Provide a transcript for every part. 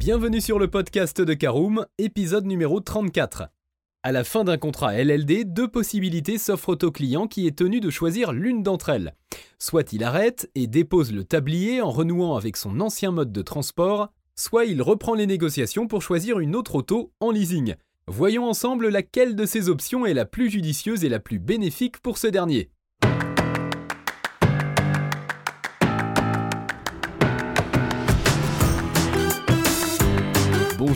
Bienvenue sur le podcast de Caroom, épisode numéro 34. À la fin d'un contrat LLD, deux possibilités s'offrent au client qui est tenu de choisir l'une d'entre elles. Soit il arrête et dépose le tablier en renouant avec son ancien mode de transport, soit il reprend les négociations pour choisir une autre auto en leasing. Voyons ensemble laquelle de ces options est la plus judicieuse et la plus bénéfique pour ce dernier.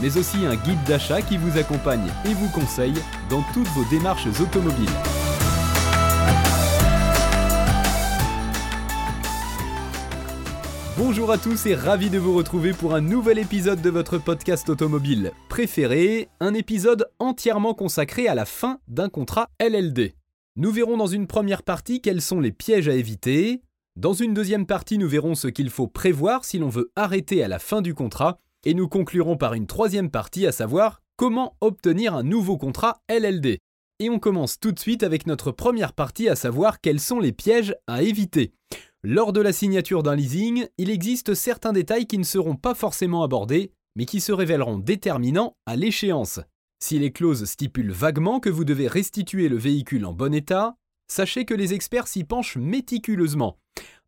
mais aussi un guide d'achat qui vous accompagne et vous conseille dans toutes vos démarches automobiles. Bonjour à tous et ravi de vous retrouver pour un nouvel épisode de votre podcast automobile préféré, un épisode entièrement consacré à la fin d'un contrat LLD. Nous verrons dans une première partie quels sont les pièges à éviter, dans une deuxième partie nous verrons ce qu'il faut prévoir si l'on veut arrêter à la fin du contrat, et nous conclurons par une troisième partie, à savoir comment obtenir un nouveau contrat LLD. Et on commence tout de suite avec notre première partie, à savoir quels sont les pièges à éviter. Lors de la signature d'un leasing, il existe certains détails qui ne seront pas forcément abordés, mais qui se révéleront déterminants à l'échéance. Si les clauses stipulent vaguement que vous devez restituer le véhicule en bon état, sachez que les experts s'y penchent méticuleusement.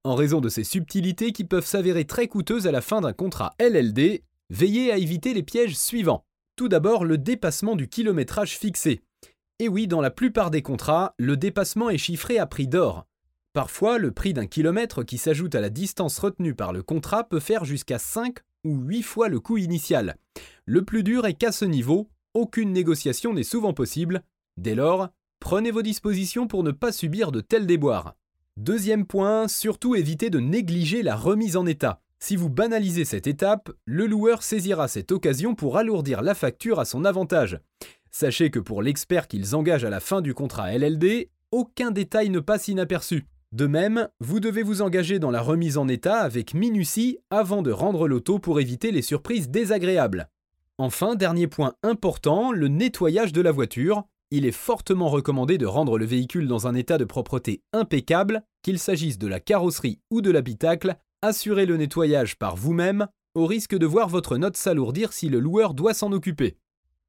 En raison de ces subtilités qui peuvent s'avérer très coûteuses à la fin d'un contrat LLD, Veillez à éviter les pièges suivants. Tout d'abord, le dépassement du kilométrage fixé. Et oui, dans la plupart des contrats, le dépassement est chiffré à prix d'or. Parfois, le prix d'un kilomètre qui s'ajoute à la distance retenue par le contrat peut faire jusqu'à 5 ou 8 fois le coût initial. Le plus dur est qu'à ce niveau, aucune négociation n'est souvent possible. Dès lors, prenez vos dispositions pour ne pas subir de tels déboires. Deuxième point, surtout évitez de négliger la remise en état. Si vous banalisez cette étape, le loueur saisira cette occasion pour alourdir la facture à son avantage. Sachez que pour l'expert qu'ils engagent à la fin du contrat LLD, aucun détail ne passe inaperçu. De même, vous devez vous engager dans la remise en état avec minutie avant de rendre l'auto pour éviter les surprises désagréables. Enfin, dernier point important, le nettoyage de la voiture. Il est fortement recommandé de rendre le véhicule dans un état de propreté impeccable, qu'il s'agisse de la carrosserie ou de l'habitacle, assurez le nettoyage par vous-même, au risque de voir votre note s'alourdir si le loueur doit s'en occuper.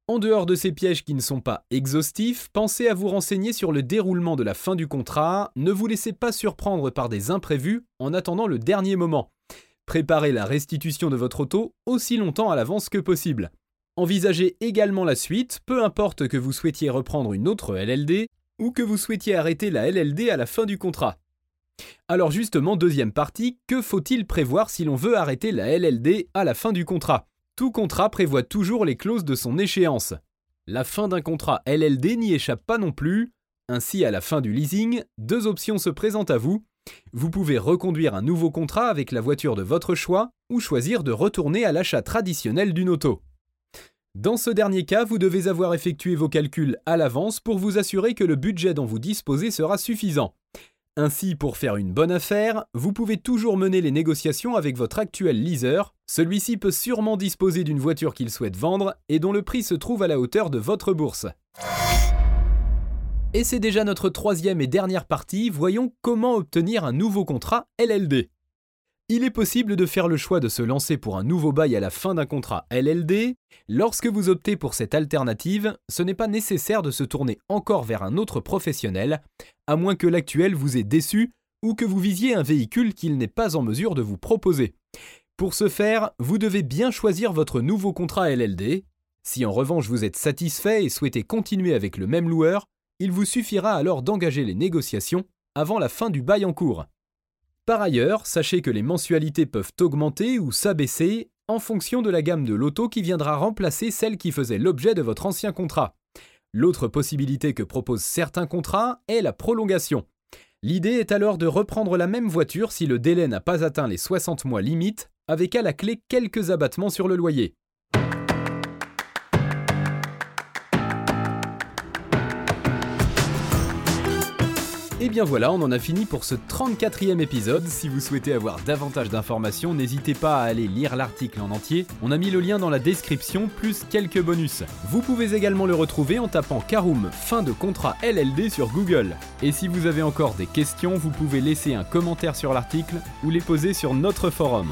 En dehors de ces pièges qui ne sont pas exhaustifs, pensez à vous renseigner sur le déroulement de la fin du contrat, ne vous laissez pas surprendre par des imprévus en attendant le dernier moment. Préparez la restitution de votre auto aussi longtemps à l'avance que possible. Envisagez également la suite, peu importe que vous souhaitiez reprendre une autre LLD ou que vous souhaitiez arrêter la LLD à la fin du contrat. Alors justement, deuxième partie, que faut-il prévoir si l'on veut arrêter la LLD à la fin du contrat? Tout contrat prévoit toujours les clauses de son échéance. La fin d'un contrat LLD n'y échappe pas non plus. Ainsi, à la fin du leasing, deux options se présentent à vous. Vous pouvez reconduire un nouveau contrat avec la voiture de votre choix ou choisir de retourner à l'achat traditionnel d'une auto. Dans ce dernier cas, vous devez avoir effectué vos calculs à l'avance pour vous assurer que le budget dont vous disposez sera suffisant. Ainsi, pour faire une bonne affaire, vous pouvez toujours mener les négociations avec votre actuel leaser. Celui-ci peut sûrement disposer d'une voiture qu'il souhaite vendre et dont le prix se trouve à la hauteur de votre bourse. Et c'est déjà notre troisième et dernière partie, voyons comment obtenir un nouveau contrat LLD. Il est possible de faire le choix de se lancer pour un nouveau bail à la fin d'un contrat LLD. Lorsque vous optez pour cette alternative, ce n'est pas nécessaire de se tourner encore vers un autre professionnel, à moins que l'actuel vous ait déçu ou que vous visiez un véhicule qu'il n'est pas en mesure de vous proposer. Pour ce faire, vous devez bien choisir votre nouveau contrat LLD. Si en revanche vous êtes satisfait et souhaitez continuer avec le même loueur, il vous suffira alors d'engager les négociations avant la fin du bail en cours. Par ailleurs, sachez que les mensualités peuvent augmenter ou s'abaisser en fonction de la gamme de l'auto qui viendra remplacer celle qui faisait l'objet de votre ancien contrat. L'autre possibilité que proposent certains contrats est la prolongation. L'idée est alors de reprendre la même voiture si le délai n'a pas atteint les 60 mois limite, avec à la clé quelques abattements sur le loyer. Et bien voilà, on en a fini pour ce 34e épisode. Si vous souhaitez avoir davantage d'informations, n'hésitez pas à aller lire l'article en entier. On a mis le lien dans la description, plus quelques bonus. Vous pouvez également le retrouver en tapant Karoom fin de contrat LLD sur Google. Et si vous avez encore des questions, vous pouvez laisser un commentaire sur l'article ou les poser sur notre forum.